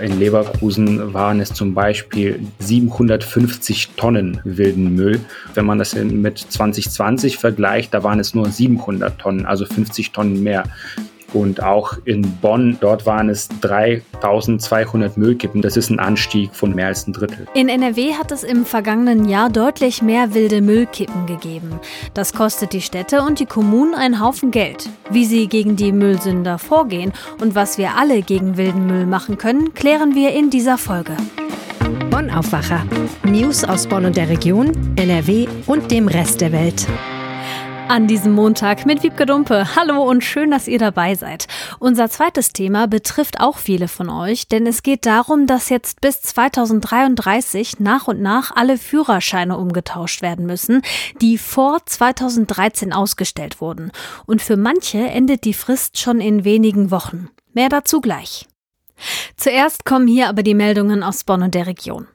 In Leverkusen waren es zum Beispiel 750 Tonnen wilden Müll. Wenn man das mit 2020 vergleicht, da waren es nur 700 Tonnen, also 50 Tonnen mehr. Und auch in Bonn, dort waren es 3200 Müllkippen. Das ist ein Anstieg von mehr als ein Drittel. In NRW hat es im vergangenen Jahr deutlich mehr wilde Müllkippen gegeben. Das kostet die Städte und die Kommunen einen Haufen Geld. Wie sie gegen die Müllsünder vorgehen und was wir alle gegen wilden Müll machen können, klären wir in dieser Folge. Bonn Aufwacher. News aus Bonn und der Region, NRW und dem Rest der Welt an diesem Montag mit Wiebke Dumpe. Hallo und schön, dass ihr dabei seid. Unser zweites Thema betrifft auch viele von euch, denn es geht darum, dass jetzt bis 2033 nach und nach alle Führerscheine umgetauscht werden müssen, die vor 2013 ausgestellt wurden. Und für manche endet die Frist schon in wenigen Wochen. Mehr dazu gleich. Zuerst kommen hier aber die Meldungen aus Bonn und der Region.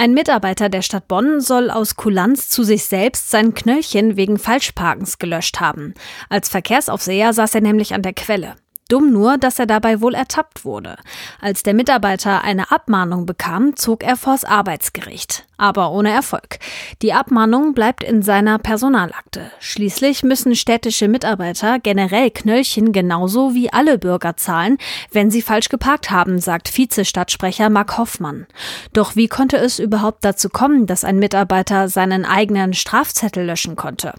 Ein Mitarbeiter der Stadt Bonn soll aus Kulanz zu sich selbst sein Knöllchen wegen Falschparkens gelöscht haben. Als Verkehrsaufseher saß er nämlich an der Quelle. Dumm nur, dass er dabei wohl ertappt wurde. Als der Mitarbeiter eine Abmahnung bekam, zog er vors Arbeitsgericht. Aber ohne Erfolg. Die Abmahnung bleibt in seiner Personalakte. Schließlich müssen städtische Mitarbeiter generell Knöllchen genauso wie alle Bürger zahlen, wenn sie falsch geparkt haben, sagt Vizestadtsprecher Mark Hoffmann. Doch wie konnte es überhaupt dazu kommen, dass ein Mitarbeiter seinen eigenen Strafzettel löschen konnte?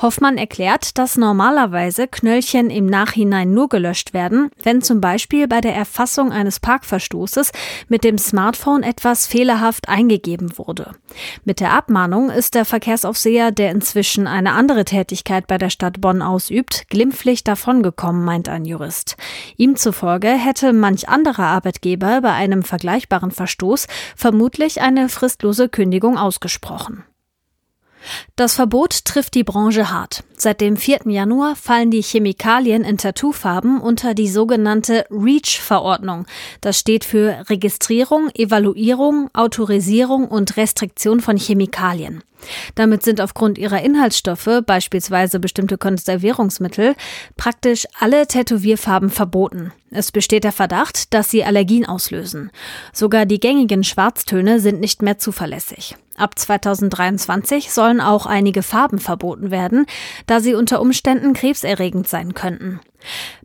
Hoffmann erklärt, dass normalerweise Knöllchen im Nachhinein nur gelöscht werden, wenn zum Beispiel bei der Erfassung eines Parkverstoßes mit dem Smartphone etwas fehlerhaft eingegeben wurde. Mit der Abmahnung ist der Verkehrsaufseher, der inzwischen eine andere Tätigkeit bei der Stadt Bonn ausübt, glimpflich davongekommen, meint ein Jurist. Ihm zufolge hätte manch anderer Arbeitgeber bei einem vergleichbaren Verstoß vermutlich eine fristlose Kündigung ausgesprochen. Das Verbot trifft die Branche hart. Seit dem 4. Januar fallen die Chemikalien in Tattoofarben unter die sogenannte REACH-Verordnung. Das steht für Registrierung, Evaluierung, Autorisierung und Restriktion von Chemikalien. Damit sind aufgrund ihrer Inhaltsstoffe, beispielsweise bestimmte Konservierungsmittel, praktisch alle Tätowierfarben verboten. Es besteht der Verdacht, dass sie Allergien auslösen. Sogar die gängigen Schwarztöne sind nicht mehr zuverlässig. Ab 2023 sollen auch einige Farben verboten werden, da sie unter Umständen krebserregend sein könnten.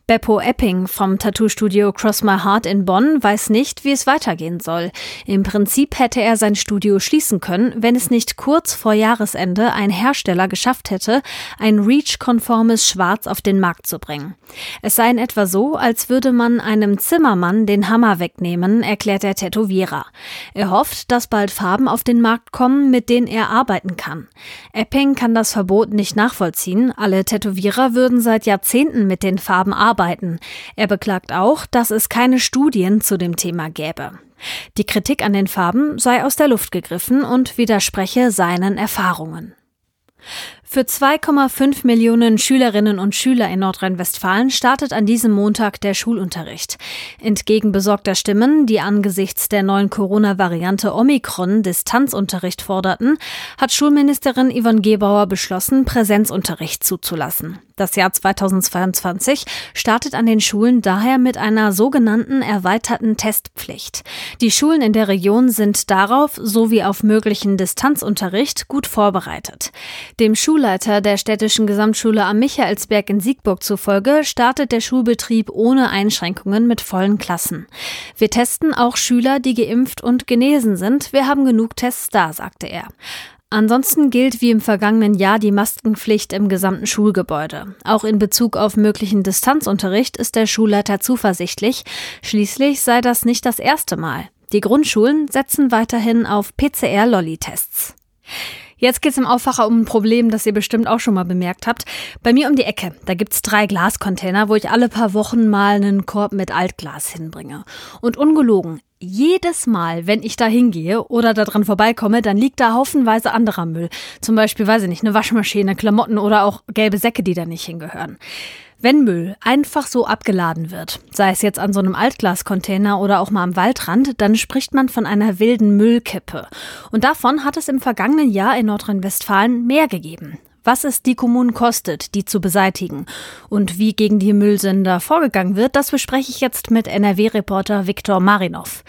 Beppo Epping vom Tattoo-Studio Cross My Heart in Bonn weiß nicht, wie es weitergehen soll. Im Prinzip hätte er sein Studio schließen können, wenn es nicht kurz vor Jahresende ein Hersteller geschafft hätte, ein REACH-konformes Schwarz auf den Markt zu bringen. Es sei in etwa so, als würde man einem Zimmermann den Hammer wegnehmen, erklärt der Tätowierer. Er hofft, dass bald Farben auf den Markt kommen, mit denen er arbeiten kann. Epping kann das Verbot nicht nachvollziehen. Alle Tätowierer würden seit Jahrzehnten mit den Farben arbeiten arbeiten. Er beklagt auch, dass es keine Studien zu dem Thema gäbe. Die Kritik an den Farben sei aus der Luft gegriffen und widerspreche seinen Erfahrungen. Für 2,5 Millionen Schülerinnen und Schüler in Nordrhein-Westfalen startet an diesem Montag der Schulunterricht. Entgegen besorgter Stimmen, die angesichts der neuen Corona-Variante Omikron Distanzunterricht forderten, hat Schulministerin Yvonne Gebauer beschlossen, Präsenzunterricht zuzulassen. Das Jahr 2022 startet an den Schulen daher mit einer sogenannten erweiterten Testpflicht. Die Schulen in der Region sind darauf sowie auf möglichen Distanzunterricht gut vorbereitet. Dem Schul Schulleiter der städtischen Gesamtschule am Michaelsberg in Siegburg zufolge startet der Schulbetrieb ohne Einschränkungen mit vollen Klassen. Wir testen auch Schüler, die geimpft und genesen sind. Wir haben genug Tests da, sagte er. Ansonsten gilt wie im vergangenen Jahr die Maskenpflicht im gesamten Schulgebäude. Auch in Bezug auf möglichen Distanzunterricht ist der Schulleiter zuversichtlich. Schließlich sei das nicht das erste Mal. Die Grundschulen setzen weiterhin auf PCR-Lolli-Tests. Jetzt geht's im Aufwacher um ein Problem, das ihr bestimmt auch schon mal bemerkt habt. Bei mir um die Ecke, da gibt's drei Glascontainer, wo ich alle paar Wochen mal einen Korb mit Altglas hinbringe. Und ungelogen, jedes Mal, wenn ich da hingehe oder da dran vorbeikomme, dann liegt da haufenweise anderer Müll. Zum Beispiel, weiß ich nicht, eine Waschmaschine, Klamotten oder auch gelbe Säcke, die da nicht hingehören. Wenn Müll einfach so abgeladen wird, sei es jetzt an so einem Altglascontainer oder auch mal am Waldrand, dann spricht man von einer wilden Müllkippe. Und davon hat es im vergangenen Jahr in Nordrhein-Westfalen mehr gegeben. Was es die Kommunen kostet, die zu beseitigen und wie gegen die Müllsender vorgegangen wird, das bespreche ich jetzt mit NRW-Reporter Viktor Marinov.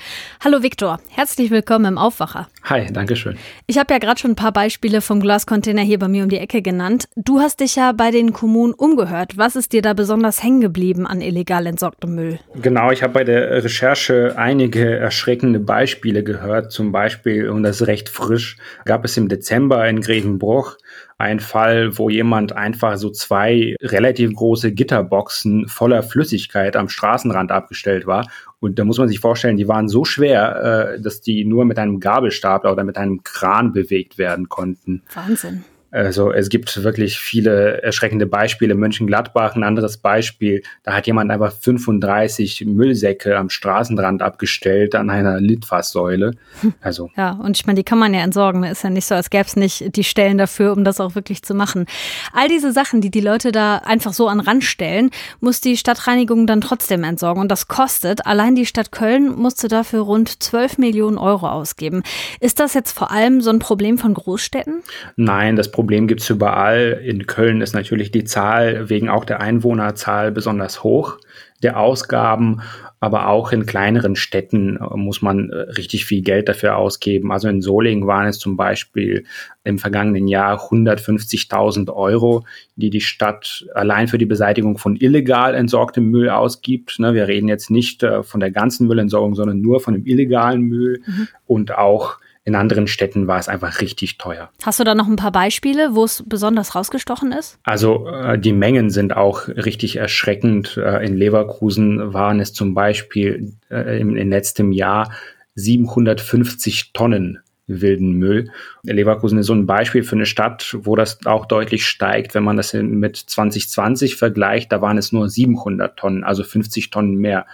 Hallo Viktor, herzlich willkommen im Aufwacher. Hi, danke schön. Ich habe ja gerade schon ein paar Beispiele vom Glascontainer hier bei mir um die Ecke genannt. Du hast dich ja bei den Kommunen umgehört. Was ist dir da besonders hängen geblieben an illegal entsorgtem Müll? Genau, ich habe bei der Recherche einige erschreckende Beispiele gehört. Zum Beispiel, und das ist recht frisch, gab es im Dezember in Grevenbruch ein Fall, wo jemand einfach so zwei relativ große Gitterboxen voller Flüssigkeit am Straßenrand abgestellt war. Und da muss man sich vorstellen, die waren so schwer, äh, dass die nur mit einem Gabelstapler oder mit einem Kran bewegt werden konnten. Wahnsinn. Also es gibt wirklich viele erschreckende Beispiele. Mönchengladbach, ein anderes Beispiel, da hat jemand einfach 35 Müllsäcke am Straßenrand abgestellt an einer Litfaßsäule. Also. Ja, und ich meine, die kann man ja entsorgen. Ist ja nicht so, als gäbe es nicht die Stellen dafür, um das auch wirklich zu machen. All diese Sachen, die die Leute da einfach so an Rand stellen, muss die Stadtreinigung dann trotzdem entsorgen. Und das kostet, allein die Stadt Köln musste dafür rund 12 Millionen Euro ausgeben. Ist das jetzt vor allem so ein Problem von Großstädten? Nein, das Problem Problem gibt es überall. In Köln ist natürlich die Zahl wegen auch der Einwohnerzahl besonders hoch der Ausgaben, aber auch in kleineren Städten äh, muss man äh, richtig viel Geld dafür ausgeben. Also in Solingen waren es zum Beispiel im vergangenen Jahr 150.000 Euro, die die Stadt allein für die Beseitigung von illegal entsorgtem Müll ausgibt. Ne, wir reden jetzt nicht äh, von der ganzen Müllentsorgung, sondern nur von dem illegalen Müll mhm. und auch in anderen Städten war es einfach richtig teuer. Hast du da noch ein paar Beispiele, wo es besonders rausgestochen ist? Also äh, die Mengen sind auch richtig erschreckend. Äh, in Leverkusen waren es zum Beispiel äh, im, im letzten Jahr 750 Tonnen wilden Müll. Leverkusen ist so ein Beispiel für eine Stadt, wo das auch deutlich steigt, wenn man das mit 2020 vergleicht. Da waren es nur 700 Tonnen, also 50 Tonnen mehr.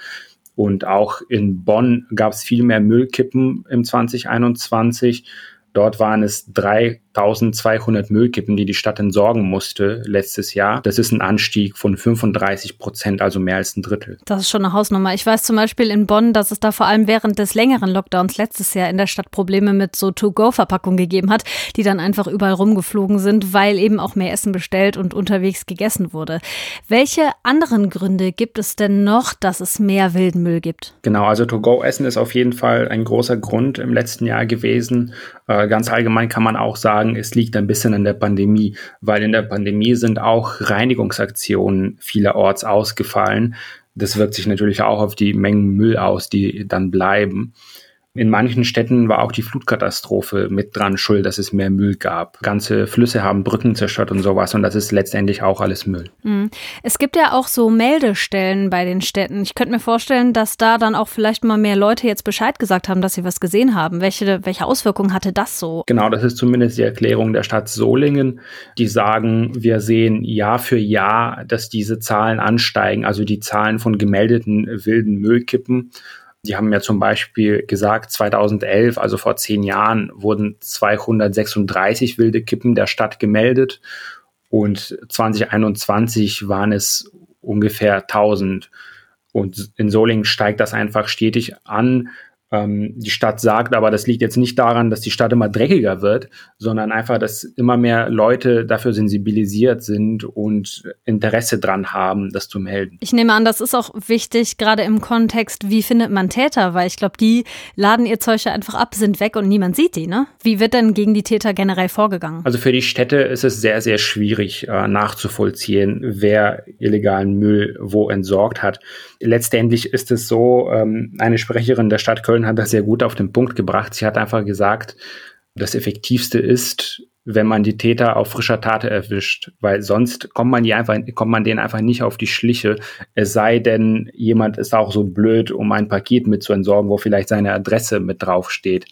Und auch in Bonn gab es viel mehr Müllkippen im 2021. Dort waren es 3200 Müllkippen, die die Stadt entsorgen musste letztes Jahr. Das ist ein Anstieg von 35 Prozent, also mehr als ein Drittel. Das ist schon eine Hausnummer. Ich weiß zum Beispiel in Bonn, dass es da vor allem während des längeren Lockdowns letztes Jahr in der Stadt Probleme mit so To-Go-Verpackungen gegeben hat, die dann einfach überall rumgeflogen sind, weil eben auch mehr Essen bestellt und unterwegs gegessen wurde. Welche anderen Gründe gibt es denn noch, dass es mehr wilden Müll gibt? Genau, also To-Go-Essen ist auf jeden Fall ein großer Grund im letzten Jahr gewesen. Äh, ganz allgemein kann man auch sagen, es liegt ein bisschen an der Pandemie, weil in der Pandemie sind auch Reinigungsaktionen vielerorts ausgefallen. Das wirkt sich natürlich auch auf die Mengen Müll aus, die dann bleiben. In manchen Städten war auch die Flutkatastrophe mit dran schuld, dass es mehr Müll gab. Ganze Flüsse haben Brücken zerstört und sowas und das ist letztendlich auch alles Müll. Mhm. Es gibt ja auch so Meldestellen bei den Städten. Ich könnte mir vorstellen, dass da dann auch vielleicht mal mehr Leute jetzt Bescheid gesagt haben, dass sie was gesehen haben. Welche, welche Auswirkungen hatte das so? Genau, das ist zumindest die Erklärung der Stadt Solingen. Die sagen, wir sehen Jahr für Jahr, dass diese Zahlen ansteigen, also die Zahlen von gemeldeten wilden Müllkippen. Die haben ja zum Beispiel gesagt, 2011, also vor zehn Jahren, wurden 236 wilde Kippen der Stadt gemeldet und 2021 waren es ungefähr 1000. Und in Solingen steigt das einfach stetig an. Ähm, die Stadt sagt aber, das liegt jetzt nicht daran, dass die Stadt immer dreckiger wird, sondern einfach, dass immer mehr Leute dafür sensibilisiert sind und Interesse dran haben, das zu melden. Ich nehme an, das ist auch wichtig, gerade im Kontext, wie findet man Täter, weil ich glaube, die laden ihr Zeug ja einfach ab, sind weg und niemand sieht die, ne? Wie wird denn gegen die Täter generell vorgegangen? Also für die Städte ist es sehr, sehr schwierig äh, nachzuvollziehen, wer illegalen Müll wo entsorgt hat. Letztendlich ist es so, ähm, eine Sprecherin der Stadt Köln Köln hat das sehr gut auf den Punkt gebracht. Sie hat einfach gesagt, das Effektivste ist, wenn man die Täter auf frischer Tat erwischt, weil sonst kommt man, die einfach, kommt man denen einfach nicht auf die Schliche. Es sei denn, jemand ist auch so blöd, um ein Paket mit zu entsorgen, wo vielleicht seine Adresse mit draufsteht.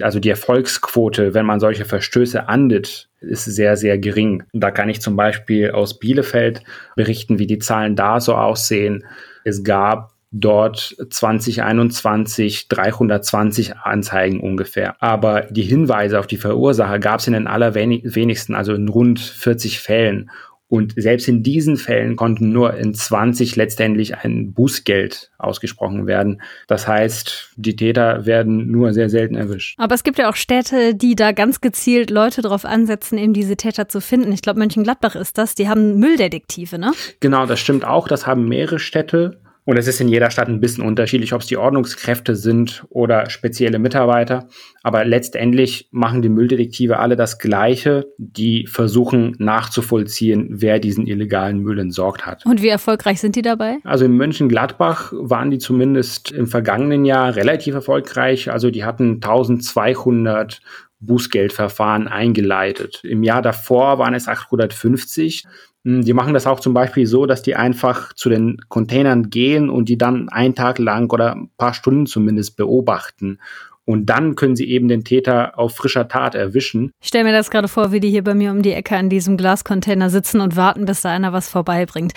Also die Erfolgsquote, wenn man solche Verstöße ahndet, ist sehr, sehr gering. Da kann ich zum Beispiel aus Bielefeld berichten, wie die Zahlen da so aussehen. Es gab dort 2021 320 Anzeigen ungefähr. Aber die Hinweise auf die Verursacher gab es in den allerwenigsten, also in rund 40 Fällen. Und selbst in diesen Fällen konnten nur in 20 letztendlich ein Bußgeld ausgesprochen werden. Das heißt, die Täter werden nur sehr selten erwischt. Aber es gibt ja auch Städte, die da ganz gezielt Leute darauf ansetzen, eben diese Täter zu finden. Ich glaube, Mönchengladbach ist das. Die haben Mülldetektive, ne? Genau, das stimmt auch. Das haben mehrere Städte. Und es ist in jeder Stadt ein bisschen unterschiedlich, ob es die Ordnungskräfte sind oder spezielle Mitarbeiter. Aber letztendlich machen die Mülldetektive alle das Gleiche. Die versuchen nachzuvollziehen, wer diesen illegalen Müll entsorgt hat. Und wie erfolgreich sind die dabei? Also in Mönchengladbach waren die zumindest im vergangenen Jahr relativ erfolgreich. Also die hatten 1200 Bußgeldverfahren eingeleitet. Im Jahr davor waren es 850. Hm, die machen das auch zum Beispiel so, dass die einfach zu den Containern gehen und die dann einen Tag lang oder ein paar Stunden zumindest beobachten und dann können sie eben den Täter auf frischer Tat erwischen. Ich stelle mir das gerade vor, wie die hier bei mir um die Ecke an diesem Glascontainer sitzen und warten, bis da einer was vorbeibringt.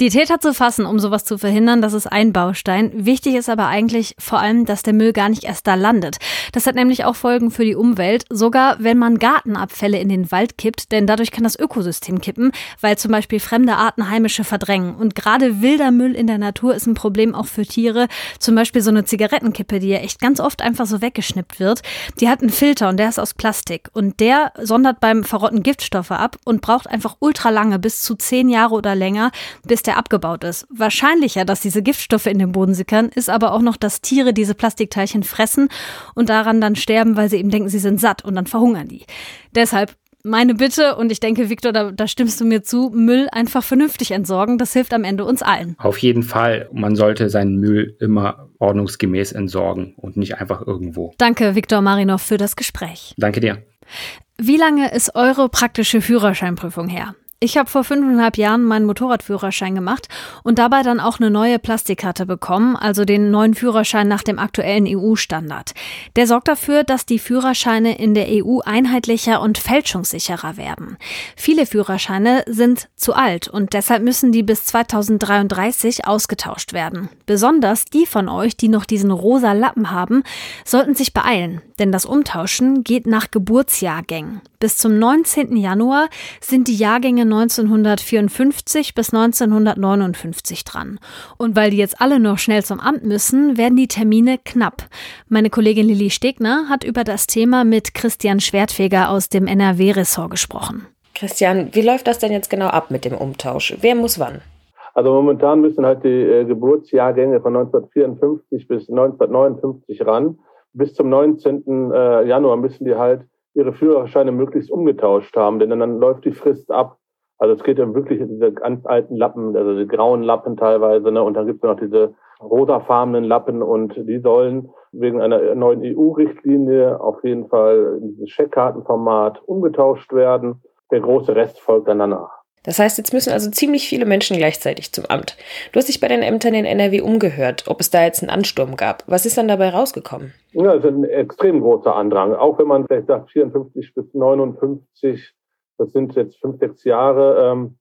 Die Täter zu fassen, um sowas zu verhindern, das ist ein Baustein. Wichtig ist aber eigentlich vor allem, dass der Müll gar nicht erst da landet. Das hat nämlich auch Folgen für die Umwelt, sogar wenn man Gartenabfälle in den Wald kippt, denn dadurch kann das Ökosystem kippen, weil zum Beispiel fremde Arten heimische verdrängen. Und gerade wilder Müll in der Natur ist ein Problem auch für Tiere. Zum Beispiel so eine Zigarettenkippe, die ja echt ganz oft einfach so weg weggeschnippt wird, die hat einen Filter und der ist aus Plastik. Und der sondert beim Verrotten Giftstoffe ab und braucht einfach ultra lange, bis zu zehn Jahre oder länger, bis der abgebaut ist. Wahrscheinlicher, dass diese Giftstoffe in den Boden sickern, ist aber auch noch, dass Tiere diese Plastikteilchen fressen und daran dann sterben, weil sie eben denken, sie sind satt und dann verhungern die. Deshalb meine Bitte, und ich denke, Viktor, da, da, stimmst du mir zu, Müll einfach vernünftig entsorgen. Das hilft am Ende uns allen. Auf jeden Fall. Man sollte seinen Müll immer ordnungsgemäß entsorgen und nicht einfach irgendwo. Danke, Viktor Marinov, für das Gespräch. Danke dir. Wie lange ist eure praktische Führerscheinprüfung her? Ich habe vor fünfeinhalb Jahren meinen Motorradführerschein gemacht und dabei dann auch eine neue Plastikkarte bekommen, also den neuen Führerschein nach dem aktuellen EU-Standard. Der sorgt dafür, dass die Führerscheine in der EU einheitlicher und fälschungssicherer werden. Viele Führerscheine sind zu alt und deshalb müssen die bis 2033 ausgetauscht werden. Besonders die von euch, die noch diesen rosa Lappen haben, sollten sich beeilen, denn das Umtauschen geht nach Geburtsjahrgängen. Bis zum 19. Januar sind die Jahrgänge 1954 bis 1959 dran. Und weil die jetzt alle noch schnell zum Amt müssen, werden die Termine knapp. Meine Kollegin Lilly Stegner hat über das Thema mit Christian Schwertfeger aus dem NRW-Ressort gesprochen. Christian, wie läuft das denn jetzt genau ab mit dem Umtausch? Wer muss wann? Also momentan müssen halt die äh, Geburtsjahrgänge von 1954 bis 1959 ran. Bis zum 19. Äh, Januar müssen die halt ihre Führerscheine möglichst umgetauscht haben, denn dann läuft die Frist ab. Also es geht ja wirklich um diese ganz alten Lappen, also die grauen Lappen teilweise, ne? und dann gibt es noch diese rosafarbenen Lappen und die sollen wegen einer neuen EU-Richtlinie auf jeden Fall in dieses Scheckkartenformat umgetauscht werden. Der große Rest folgt dann danach. Das heißt, jetzt müssen also ziemlich viele Menschen gleichzeitig zum Amt. Du hast dich bei den Ämtern in NRW umgehört, ob es da jetzt einen Ansturm gab. Was ist dann dabei rausgekommen? Ja, es ist ein extrem großer Andrang. Auch wenn man vielleicht sagt 54 bis 59, das sind jetzt fünf, sechs Jahre, ähm,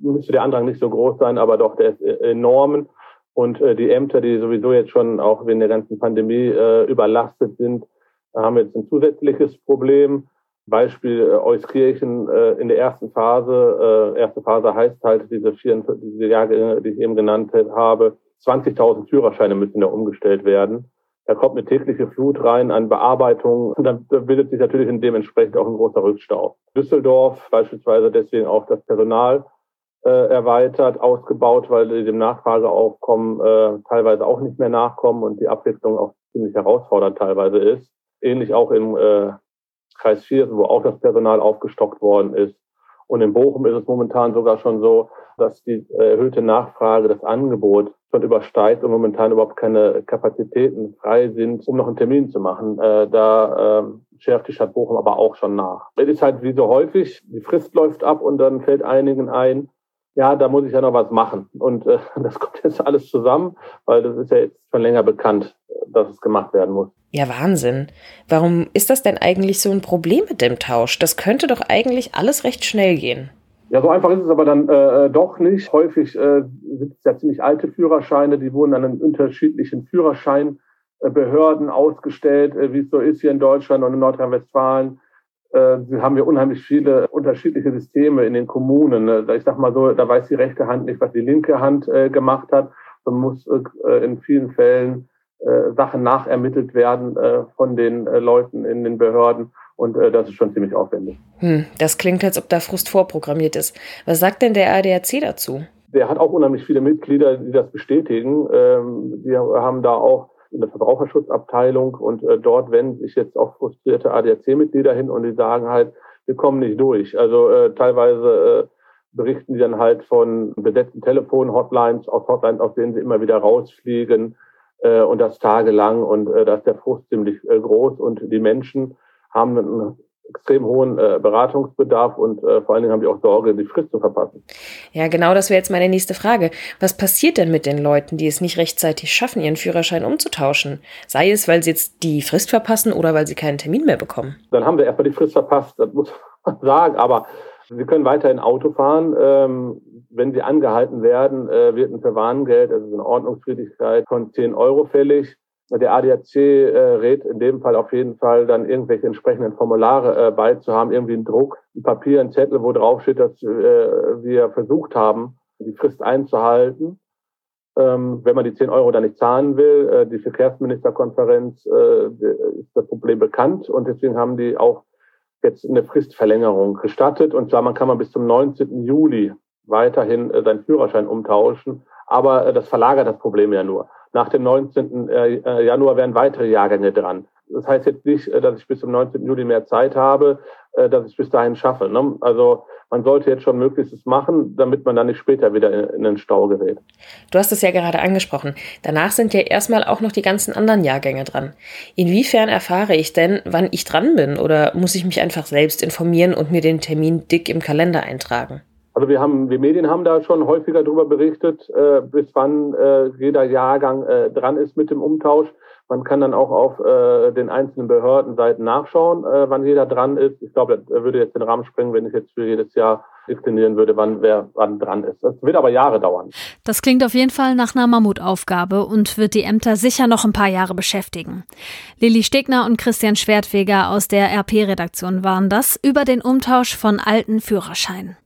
müsste der Andrang nicht so groß sein, aber doch, der ist äh, enorm. Und äh, die Ämter, die sowieso jetzt schon auch wegen der ganzen Pandemie äh, überlastet sind, haben jetzt ein zusätzliches Problem. Beispiel äh, Euskirchen äh, in der ersten Phase. Äh, erste Phase heißt halt diese, vier, diese Jahre, die ich eben genannt habe. 20.000 Führerscheine müssen da umgestellt werden. Da kommt eine tägliche Flut rein an Bearbeitung und dann bildet sich natürlich dementsprechend auch ein großer Rückstau. Düsseldorf beispielsweise deswegen auch das Personal äh, erweitert, ausgebaut, weil die dem Nachfrageaufkommen äh, teilweise auch nicht mehr nachkommen und die Abwicklung auch ziemlich herausfordernd teilweise ist. Ähnlich auch im äh, Kreis Viersen, wo auch das Personal aufgestockt worden ist. Und in Bochum ist es momentan sogar schon so, dass die erhöhte Nachfrage das Angebot schon übersteigt und momentan überhaupt keine Kapazitäten frei sind, um noch einen Termin zu machen. Äh, da äh, schärft die Stadt Bochum aber auch schon nach. Es ist halt wie so häufig, die Frist läuft ab und dann fällt einigen ein, ja, da muss ich ja noch was machen. Und äh, das kommt jetzt alles zusammen, weil das ist ja jetzt schon länger bekannt, dass es gemacht werden muss. Ja, Wahnsinn. Warum ist das denn eigentlich so ein Problem mit dem Tausch? Das könnte doch eigentlich alles recht schnell gehen. Ja, so einfach ist es aber dann äh, doch nicht. Häufig äh, sind es ja ziemlich alte Führerscheine, die wurden dann in unterschiedlichen Führerscheinbehörden ausgestellt, äh, wie es so ist hier in Deutschland und in Nordrhein-Westfalen. äh, Sie haben ja unheimlich viele unterschiedliche Systeme in den Kommunen. Ne? Ich sag mal so, da weiß die rechte Hand nicht, was die linke Hand äh, gemacht hat. Man muss äh, in vielen Fällen Sachen nachermittelt werden von den Leuten in den Behörden. Und das ist schon ziemlich aufwendig. Hm, das klingt, als ob da Frust vorprogrammiert ist. Was sagt denn der ADAC dazu? Der hat auch unheimlich viele Mitglieder, die das bestätigen. Ähm, die haben da auch eine Verbraucherschutzabteilung und äh, dort wenden sich jetzt auch frustrierte ADAC-Mitglieder hin und die sagen halt, wir kommen nicht durch. Also äh, teilweise äh, berichten die dann halt von besetzten Telefon-Hotlines, aus Hotlines, aus denen sie immer wieder rausfliegen äh, und das tagelang und äh, da ist der Frust ziemlich äh, groß und die Menschen haben einen extrem hohen äh, Beratungsbedarf und äh, vor allen Dingen haben die auch Sorge, die Frist zu verpassen. Ja, genau, das wäre jetzt meine nächste Frage. Was passiert denn mit den Leuten, die es nicht rechtzeitig schaffen, ihren Führerschein umzutauschen? Sei es, weil sie jetzt die Frist verpassen oder weil sie keinen Termin mehr bekommen? Dann haben wir erstmal die Frist verpasst, das muss man sagen, aber Sie können weiterhin Auto fahren. Ähm, wenn Sie angehalten werden, äh, wird ein Verwarngeld, also eine Ordnungswidrigkeit von 10 Euro fällig. Der ADAC äh, rät in dem Fall auf jeden Fall dann irgendwelche entsprechenden Formulare äh, beizuhaben, irgendwie ein Druck, ein Papier, ein Zettel, wo drauf steht, dass äh, wir versucht haben, die Frist einzuhalten. Ähm, wenn man die 10 Euro dann nicht zahlen will, äh, die Verkehrsministerkonferenz äh, ist das Problem bekannt und deswegen haben die auch jetzt eine Fristverlängerung gestattet. Und zwar man kann man bis zum 19. Juli weiterhin äh, seinen Führerschein umtauschen, aber äh, das verlagert das Problem ja nur. Nach dem 19. Äh, äh, Januar werden weitere Jahrgänge dran. Das heißt jetzt nicht, äh, dass ich bis zum 19. Juli mehr Zeit habe, dass ich bis dahin schaffe. Ne? Also man sollte jetzt schon Möglichstes machen, damit man dann nicht später wieder in den Stau gerät. Du hast es ja gerade angesprochen. Danach sind ja erstmal auch noch die ganzen anderen Jahrgänge dran. Inwiefern erfahre ich denn, wann ich dran bin? Oder muss ich mich einfach selbst informieren und mir den Termin dick im Kalender eintragen? Also wir haben, wir Medien haben da schon häufiger darüber berichtet, äh, bis wann äh, jeder Jahrgang äh, dran ist mit dem Umtausch. Man kann dann auch auf äh, den einzelnen Behördenseiten nachschauen, äh, wann jeder dran ist. Ich glaube, das würde jetzt den Rahmen sprengen, wenn ich jetzt für jedes Jahr definieren würde, wann wer wann dran ist. Das wird aber Jahre dauern. Das klingt auf jeden Fall nach einer Mammutaufgabe und wird die Ämter sicher noch ein paar Jahre beschäftigen. Lilly Stegner und Christian Schwertweger aus der RP-Redaktion waren das über den Umtausch von alten Führerscheinen.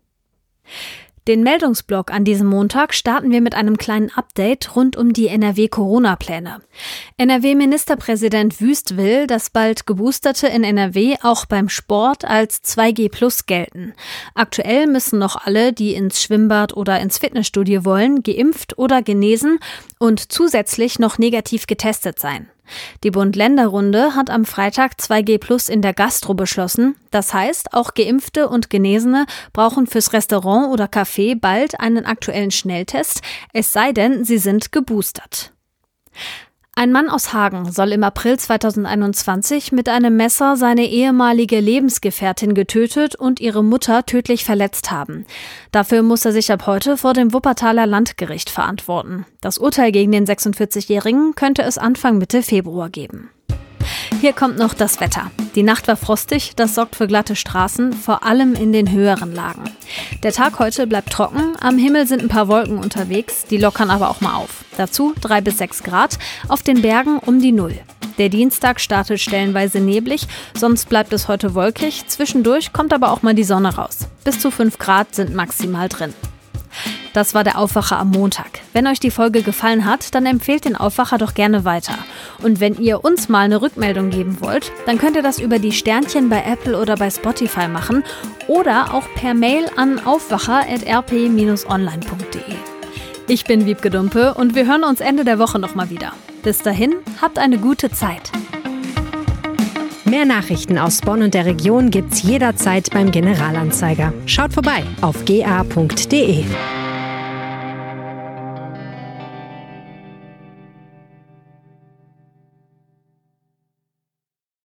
Den Meldungsblock an diesem Montag starten wir mit einem kleinen Update rund um die NRW-Corona-Pläne. NRW-Ministerpräsident Wüst will, dass bald Geboosterte in NRW auch beim Sport als 2G Plus gelten. Aktuell müssen noch alle, die ins Schwimmbad oder ins Fitnessstudio wollen, geimpft oder genesen und zusätzlich noch negativ getestet sein. Die Bund-Länder-Runde hat am Freitag 2G Plus in der Gastro beschlossen. Das heißt, auch Geimpfte und Genesene brauchen fürs Restaurant oder Café bald einen aktuellen Schnelltest, es sei denn, sie sind geboostert. Ein Mann aus Hagen soll im April 2021 mit einem Messer seine ehemalige Lebensgefährtin getötet und ihre Mutter tödlich verletzt haben. Dafür muss er sich ab heute vor dem Wuppertaler Landgericht verantworten. Das Urteil gegen den 46-Jährigen könnte es Anfang Mitte Februar geben. Hier kommt noch das Wetter. Die Nacht war frostig, das sorgt für glatte Straßen, vor allem in den höheren Lagen. Der Tag heute bleibt trocken, am Himmel sind ein paar Wolken unterwegs, die lockern aber auch mal auf. Dazu 3 bis 6 Grad, auf den Bergen um die Null. Der Dienstag startet stellenweise neblig, sonst bleibt es heute wolkig, zwischendurch kommt aber auch mal die Sonne raus. Bis zu 5 Grad sind maximal drin. Das war der Aufwacher am Montag. Wenn euch die Folge gefallen hat, dann empfehlt den Aufwacher doch gerne weiter. Und wenn ihr uns mal eine Rückmeldung geben wollt, dann könnt ihr das über die Sternchen bei Apple oder bei Spotify machen oder auch per Mail an aufwacher.rp-online.de. Ich bin Wiebke Dumpe und wir hören uns Ende der Woche nochmal wieder. Bis dahin, habt eine gute Zeit. Mehr Nachrichten aus Bonn und der Region gibt's jederzeit beim Generalanzeiger. Schaut vorbei auf ga.de.